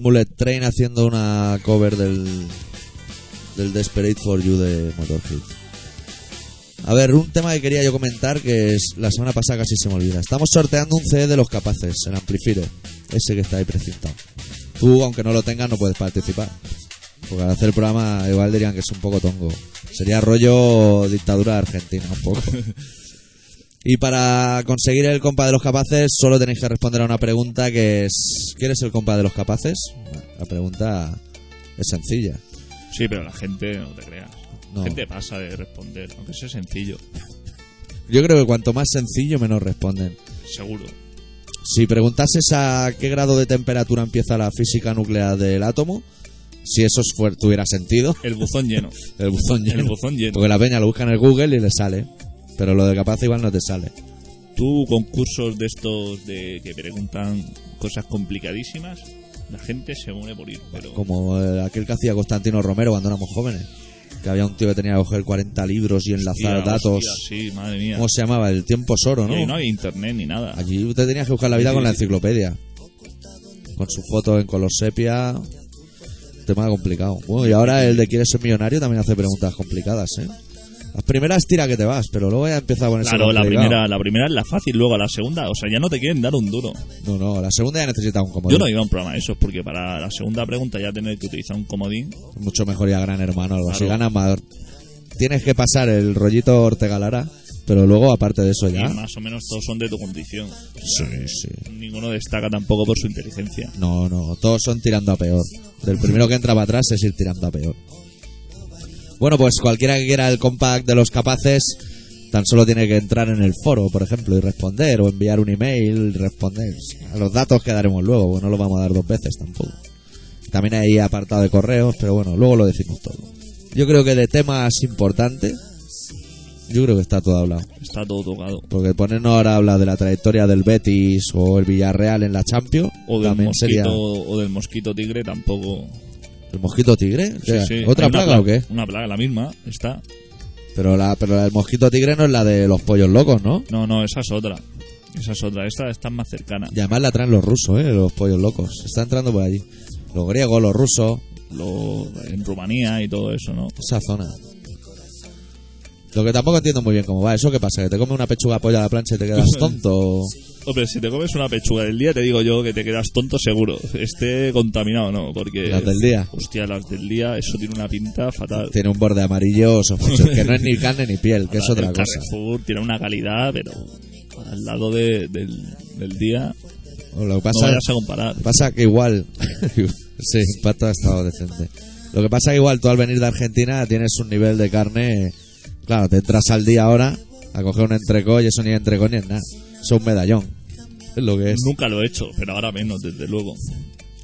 Los Mullet Train haciendo una cover del, del Desperate for You de Motorhead. A ver, un tema que quería yo comentar que es la semana pasada casi se me olvida. Estamos sorteando un CD de los capaces, el Amplifier, ese que está ahí precintado. Tú, aunque no lo tengas, no puedes participar. Porque al hacer el programa igual dirían que es un poco tongo. Sería rollo dictadura argentina, un poco. Y para conseguir el compa de los capaces solo tenéis que responder a una pregunta que es ¿Quieres el compa de los capaces? La pregunta es sencilla. Sí, pero la gente, no te creas. No. La gente pasa de responder, aunque sea sencillo, Yo creo que cuanto más sencillo menos responden. seguro. Si preguntases a qué grado de temperatura empieza la física nuclear del átomo, si eso tuviera sentido, El buzón lleno. el buzón lleno. El buzón lleno. Porque la peña lo busca en el Google y le sale. Pero lo de capaz igual no te sale. Tú, concursos de estos de que preguntan cosas complicadísimas, la gente se une por ir, pero Como eh, aquel que hacía Constantino Romero cuando éramos jóvenes. Que había un tío que tenía que coger 40 libros y enlazar Hostia, datos. hostia, sí, madre mía. ¿Cómo se llamaba? El tiempo es oro, ¿no? no había internet ni nada. Allí usted tenía que buscar la vida Sí, con la enciclopedia. Con su foto en color sepia. Tema complicado. Bueno, y ahora el de Quieres ser millonario también hace preguntas complicadas, ¿eh? Las primeras tira que te vas, pero luego ya empieza a ponerse Claro, la complicado. primera, la primera es la fácil, luego la segunda, o sea, ya no te quieren dar un duro. No, no, la segunda ya necesita un comodín. Yo no iba a un programa de esos, porque para la segunda pregunta ya tener que utilizar un comodín. Mucho mejor ir a Gran Hermano, algo así. Claro. Ganas más. Tienes que pasar el rollito Ortega Lara, pero luego, aparte de eso Y ya... más o menos todos son de tu condición. Sí, sí. Ninguno destaca tampoco por su inteligencia. No, no, todos son tirando a peor. Del primero que entra para atrás es ir tirando a peor. Bueno, pues cualquiera que quiera el compact de los capaces, tan solo tiene que entrar en el foro, por ejemplo, y responder, o enviar un email, y responder. A los datos que daremos luego, porque no los vamos a dar dos veces tampoco. También hay apartado de correos, pero bueno, luego lo decimos todo. Yo creo que de temas importantes, yo creo que está todo hablado. Está todo tocado. Porque ponernos ahora a hablar de la trayectoria del Betis o el Villarreal en la Champions, O del, mosquito, sería... o del mosquito tigre tampoco. ¿El mosquito tigre? Sí, ¿Qué? sí. ¿Otra plaga o qué? Una plaga, la misma, está. Pero la, pero la del mosquito tigre no es la de los pollos locos, ¿no? No, no, esa es otra. Esa es otra. Esta está más cercana. Y además la traen los rusos, ¿eh? Los pollos locos. Está entrando por allí. Los griegos, los rusos, Lo, en Rumanía y todo eso, ¿no? esa zona. Lo que tampoco entiendo muy bien cómo va. ¿Eso qué pasa? ¿Que te come una pechuga polla a la plancha y te quedas tonto? Hombre, si te comes una pechuga del día, te digo yo que te quedas tonto seguro. Esté contaminado, ¿no? Porque. Las del día. Hostia, las del día, eso tiene una pinta fatal. Tiene un borde amarillo sospechoso, que no es ni carne ni piel, que es otra El cosa. Carrefour tiene una calidad, pero al lado de- del, del día O Lo que no pasa, vayas a comparar. pasa que igual... sí, impacto ha estado decente. Lo que pasa que igual tú al venir de Argentina tienes un nivel de carne... Claro, te entras al día ahora a coger un entrecó y eso ni entrecó ni es nada. Eso es un medallón. Es lo que es. Nunca lo he hecho, pero ahora menos, desde luego.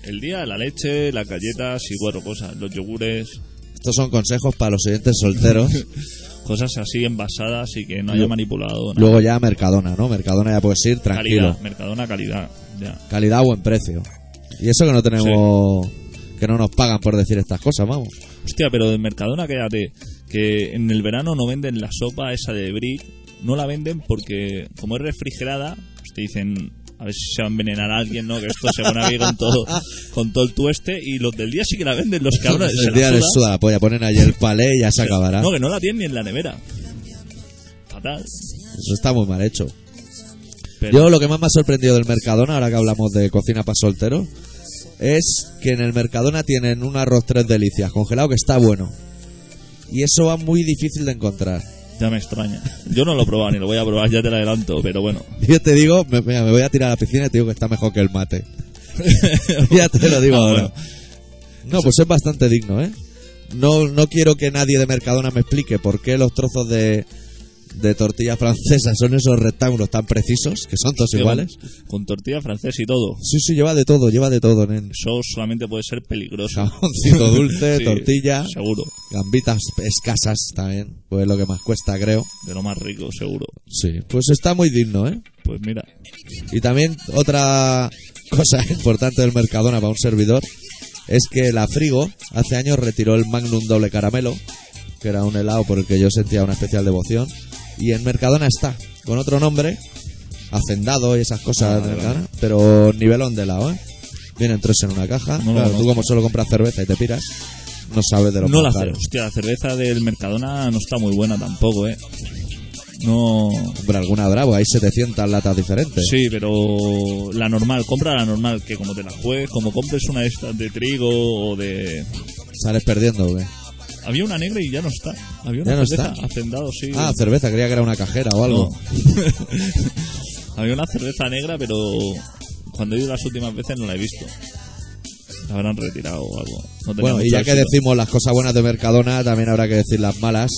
El día, la leche, las galletas y cuatro cosas. Los yogures, Estos son consejos para los oyentes solteros. cosas así envasadas y que no haya manipulado. nada. Luego ya Mercadona, ¿no? Mercadona ya puedes ir tranquilo. calidad, Mercadona calidad. Ya. Calidad a buen precio. Y eso que no tenemos... Que no nos pagan por decir estas cosas, vamos. Hostia, pero de Mercadona quédate que en el verano no venden la sopa esa de brick, no la venden porque como es refrigerada, pues te dicen a ver si se va a envenenar a alguien, ¿no? Que esto se pone aquí con todo, con todo el tueste y los del día sí que la venden, los cabrones. el día les suda. suda la polla. Ponen ahí el palé y ya se acabará. No, que no la tienen ni en la nevera. Fatal. Eso está muy mal hecho. Pero- Yo lo que más me ha sorprendido del Mercadona, ahora que hablamos de cocina para solteros, es que en el Mercadona tienen un arroz tres delicias congelado que está bueno. Y eso va muy difícil de encontrar. Ya me extraña. Yo no lo he probado ni lo voy a probar, ya te lo adelanto, pero bueno. Yo te digo, me, mira, me voy a tirar a la piscina y te digo que está mejor que el mate. ya te lo digo Ah, ahora. bueno. No, pues es bastante digno, ¿eh? No, no quiero que nadie de Mercadona me explique por qué los trozos de, de tortilla francesa son esos rectángulos tan precisos, que son todos iguales. Con, tortilla francés y todo. Sí, sí, lleva de todo, lleva de todo, nen. Eso solamente puede ser peligroso. Jamoncito dulce, Sí, tortilla, Seguro. gambitas escasas también, pues es lo que más cuesta, creo. De lo más rico, seguro. Sí, pues está muy digno, ¿eh? Pues mira. Y también otra cosa importante del Mercadona para un servidor es que la Frigo hace años retiró el Magnum doble caramelo, que era un helado por el que yo sentía una especial devoción, y en Mercadona está, con otro nombre, hacendado y esas cosas Ah, de vale, Mercadona, pero nivelón de helado, ¿eh? Vienen tres en una caja, No lo claro, tú conozco. como solo compras cerveza y te piras, no sabes de lo No la más ce- caro. Hostia, la cerveza del Mercadona no está muy buena tampoco, ¿eh? No. Hombre, alguna bravo, hay 700 latas diferentes. Sí, pero la normal, compra la normal, que como te la juegues, como compres una de estas de trigo o de... Sales perdiendo, ¿o qué? Había una negra y ya no está. Había una ¿Ya no cerveza está? hacendado, sí. Ah, cerveza, creía que era una cajera o algo. No. Había una cerveza negra, pero cuando he ido las últimas veces no la he visto. La habrán retirado o algo. No Bueno, y ya que decimos las cosas buenas de Mercadona, también habrá que decir las malas.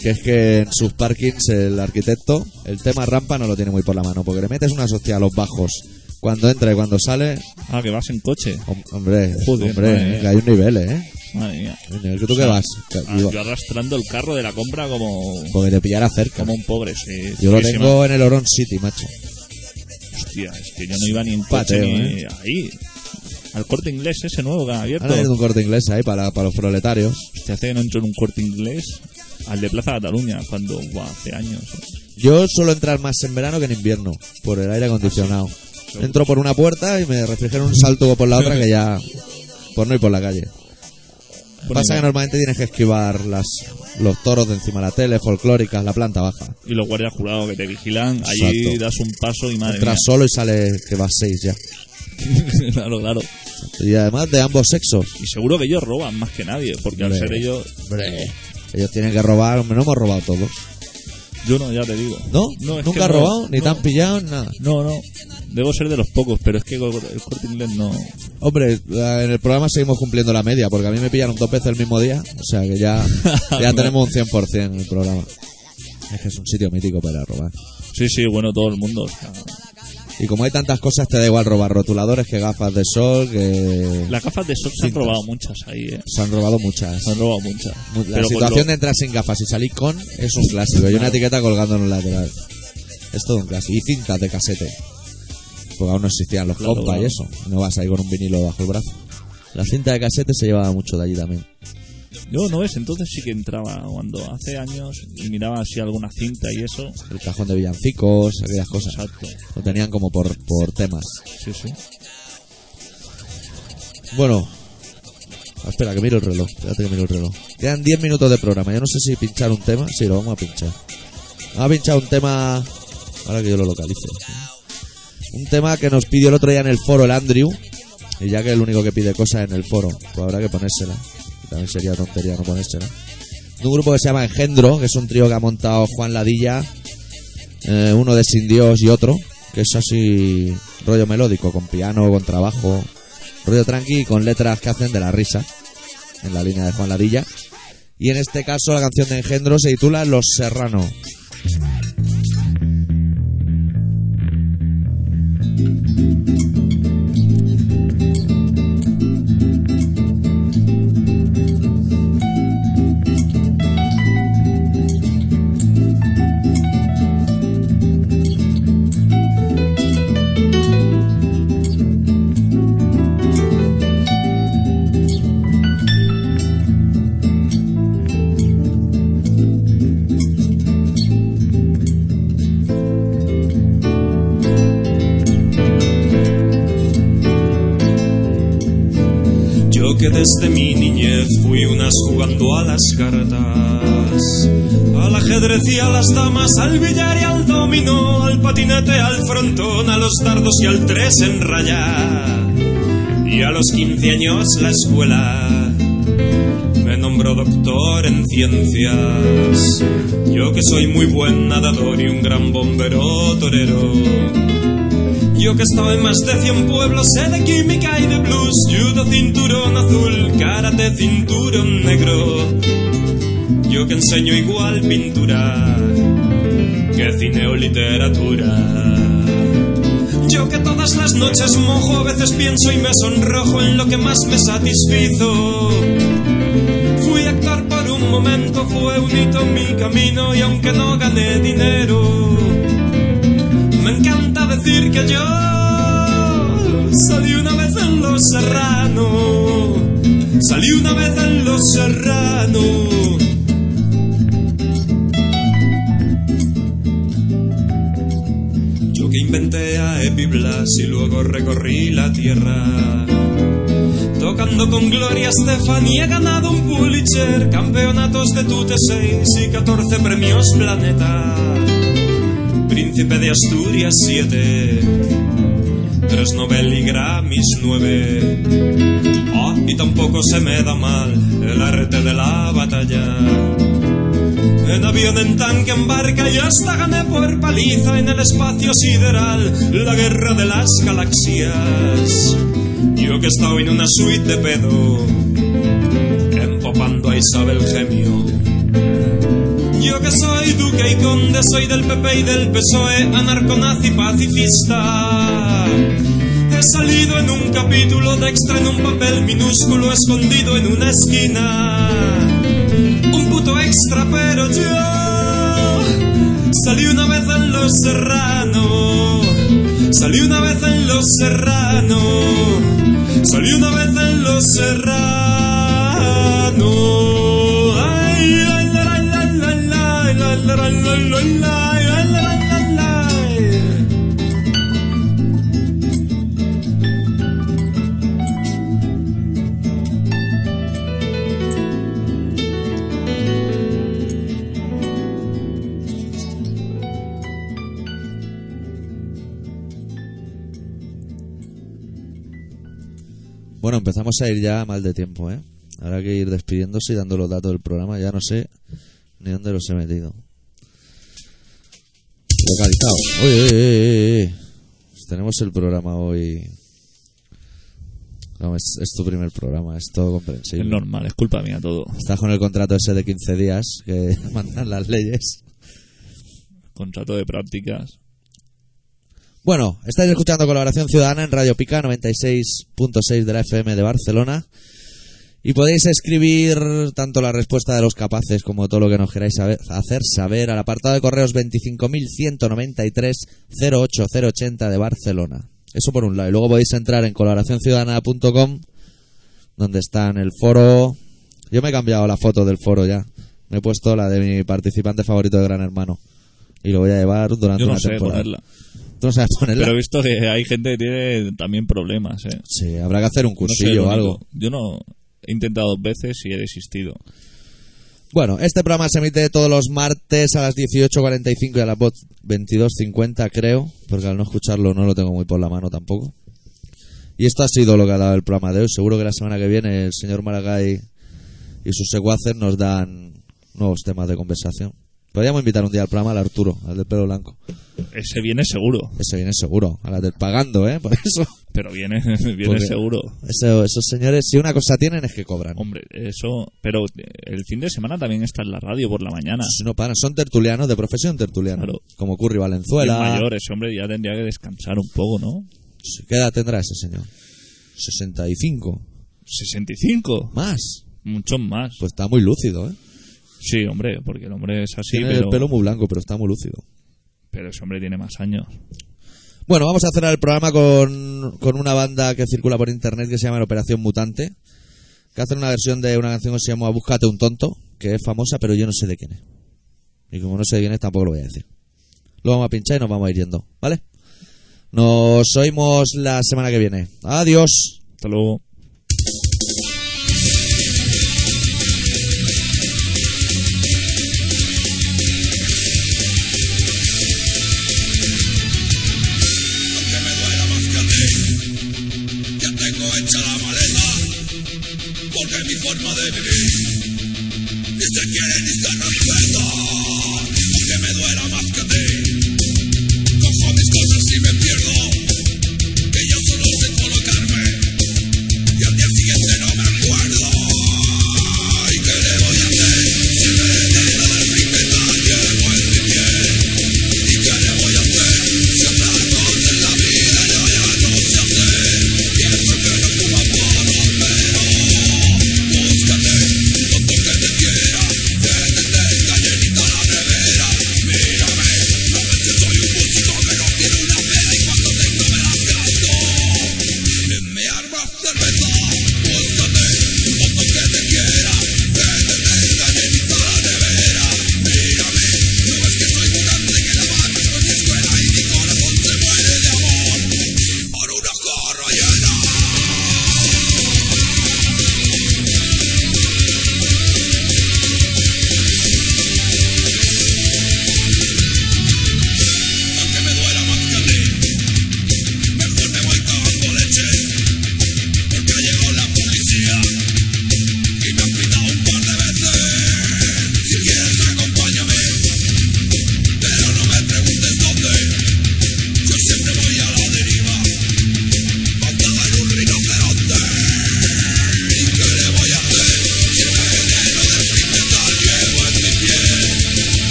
Que es que en sus parkings el arquitecto, el tema rampa no lo tiene muy por la mano, porque le metes una hostia a los bajos cuando entra y cuando sale. Ah, que vas en coche. hom- Hombre, Joder, hombre, madre mía. que hay un nivel, ¿eh? Madre mía. Nivel que tú que vas, que- Ah, yo arrastrando el carro de la compra como, porque te pillara cerca. como un pobre, sí. Yo lo Sí, sí, tengo en el Oron City, macho. Hostia, es que yo no iba ni en coche Pateo, ni ¿eh? ahí. Al corte inglés ese nuevo que han abierto. Ahora hay un corte inglés ahí para, para los proletarios. Hostia, hace que no entro en un corte inglés al de Plaza Cataluña, cuando, buah, hace años. Yo suelo entrar más en verano que en invierno, por el aire acondicionado. Entro por una puerta y me refrigero un salto por la otra que ya... por no ir por la calle. Pasa que normalmente tienes que esquivar las, los toros de encima de la tele, folclóricas, la planta baja. Y los guardias jurados que te vigilan, allí Exacto. das un paso y madre Entras solo y sale que vas seis ya. claro, claro. Y además de ambos sexos. Y seguro que ellos roban más que nadie, porque al Hombre. ser ellos, Ellos tienen que robar, hombre, no hemos robado todos. Yo no, ya te digo. ¿No? No, es ¿Nunca has no, robado? ¿Ni te no. han pillado? Nada. No, no. Debo ser de los pocos, pero es que el corte inglés no. Hombre, en el programa seguimos cumpliendo la media, porque a mí me pillaron dos veces el mismo día, o sea que ya, ya tenemos un 100% en el programa. Es que es un sitio mítico para robar. Sí, sí, bueno, todo el mundo. o sea, Y como hay tantas cosas, te da igual robar rotuladores que gafas de sol, que las gafas de sol se han Cintas. robado muchas ahí, eh. se han robado muchas. Se han robado muchas. La Pero situación lo- de entrar sin gafas y salir con es un clásico. Y una etiqueta colgando en un lateral. Es todo un clásico. Y cintas de casete. Porque aún no existían los Claro, compas y claro. eso. No vas ahí con un vinilo bajo el brazo. La cinta de casete se llevaba mucho de allí también. Yo no ves, entonces sí que entraba cuando hace años y miraba así alguna cinta y eso. El cajón de villancicos, aquellas cosas. Exacto. Lo tenían como por, por temas. Sí, sí. Bueno. ah, Espera, que miro el reloj. Espérate que miro el reloj. Quedan 10 minutos de programa. Yo no sé si pinchar un tema. Sí, lo vamos a pinchar. Vamos a pinchar un tema. Ahora que yo lo localice. Un tema que nos pidió el otro día en el foro el Andrew. Y ya que es el único que pide cosas en el foro, pues habrá que ponérsela. También sería tontería no ponérsela. De un grupo que se llama Engendro, que es un trío que ha montado Juan Ladilla, eh, uno de Sin Dios y otro, que es así rollo melódico, con piano, con trabajo, rollo tranqui y con letras que hacen de la risa, en la línea de Juan Ladilla. Y en este caso la canción de Engendro se titula Los Serrano. Que desde mi niñez fui unas jugando a las cartas, al ajedrez y a las damas, al billar y al dominó, al patinete, al frontón, a los dardos y al tres en raya. Y a los 15 años la escuela me nombró doctor en ciencias. Yo que soy muy buen nadador y un gran bombero torero. Yo que he estado en más de 100 pueblos, sé de química y de blues. Judo, cinturón azul, karate, cinturón negro. Yo que enseño igual pintura que cine o literatura. Yo que todas las noches mojo, a veces pienso y me sonrojo en lo que más me satisfizo. Fui actor por un momento, fue un hito en mi camino y aunque no gané dinero, decir que yo salí una vez en Los Serrano, salí una vez en Los Serrano. Yo que inventé a Epiblas y luego recorrí la tierra. Tocando con Gloria Estefan y he ganado un Pulitzer, campeonatos de Tute 6 y 14 premios Planeta. Príncipe de Asturias 7, tres Nobel y Grammys 9. Ah, y tampoco se me da mal el arte de la batalla. En avión, en tanque, en barca y hasta gané por paliza en el espacio sideral la guerra de las galaxias. Yo que he estado en una suite de pedo, empopando a Isabel Gemio. Yo que soy duque y conde, soy del PP y del PSOE, anarconazi pacifista. He salido en un capítulo de extra en un papel minúsculo escondido en una esquina un puto extra, pero yo salí una vez en Los Serrano, salí una vez en Los Serrano, salí una vez en Los Serrano. Bueno, empezamos a ir ya mal de tiempo, ¿eh? Habrá que ir despidiéndose y dando los datos del programa. Ya no sé ni dónde los he metido. Localizado. Oye, oye. Pues tenemos el programa hoy. No, es, es tu primer programa, es todo Es comprensible. normal, es culpa mía todo. Estás con el contrato ese de 15 días que mandan las leyes. Contrato de prácticas. Bueno, estáis escuchando Colaboración Ciudadana en Radio Pica 96.6 de la FM de Barcelona. Y podéis escribir tanto la respuesta de los capaces como todo lo que nos queráis saber- hacer saber al apartado de correos 25.193-08080 de Barcelona. Eso por un lado. Y luego podéis entrar en colaboracionciudadana.com donde está en el foro. Yo me he cambiado la foto del foro ya. Me he puesto la de mi participante favorito de Gran Hermano. Y lo voy a llevar durante Yo no una sé temporada. ponerla. ¿Tú no sabes ponerla? Pero he visto que hay gente que tiene también problemas, ¿eh? Sí, habrá que hacer un No sé, cursillo o algo. Yo no he intentado dos veces y he desistido. Bueno, este programa se emite todos los martes a las 18.45 y a las voz 22.50, creo, porque al no escucharlo no lo tengo muy por la mano tampoco. Y esto ha sido lo que ha dado el programa de hoy. Seguro que la semana que viene el señor Maragall y sus secuaces nos dan nuevos temas de conversación. Podríamos invitar un día al programa al Arturo, al del pelo blanco. Ese viene seguro. Ese viene seguro, a la del pagando, ¿eh? Por eso. Pero viene, viene Porque- seguro. Eso- esos señores, si una cosa tienen es que cobran. Hombre, eso. Pero el fin de semana también está en la radio por la mañana. Si no paran, son tertulianos, de profesión tertulianos. Claro. Como Curry Valenzuela. mayor, ese hombre ya tendría que descansar un poco, ¿no? ¿Qué edad tendrá ese señor? 65. 65. Más. Mucho más. Pues está muy lúcido, ¿eh? Sí, hombre, porque el hombre es así, Tiene pero, el pelo muy blanco, pero está muy lúcido. pero ese hombre tiene más años. Bueno, vamos a cerrar el programa con, con una banda que circula por internet que se llama La Operación Mutante, que hacen una versión de una canción que se llama Búscate un tonto, que es famosa, pero yo no sé de quién es. Y como no sé de quién es, tampoco lo voy a decir. Lo vamos a pinchar y nos vamos a ir yendo, ¿vale? Nos oímos la semana que viene. Adiós. Hasta luego.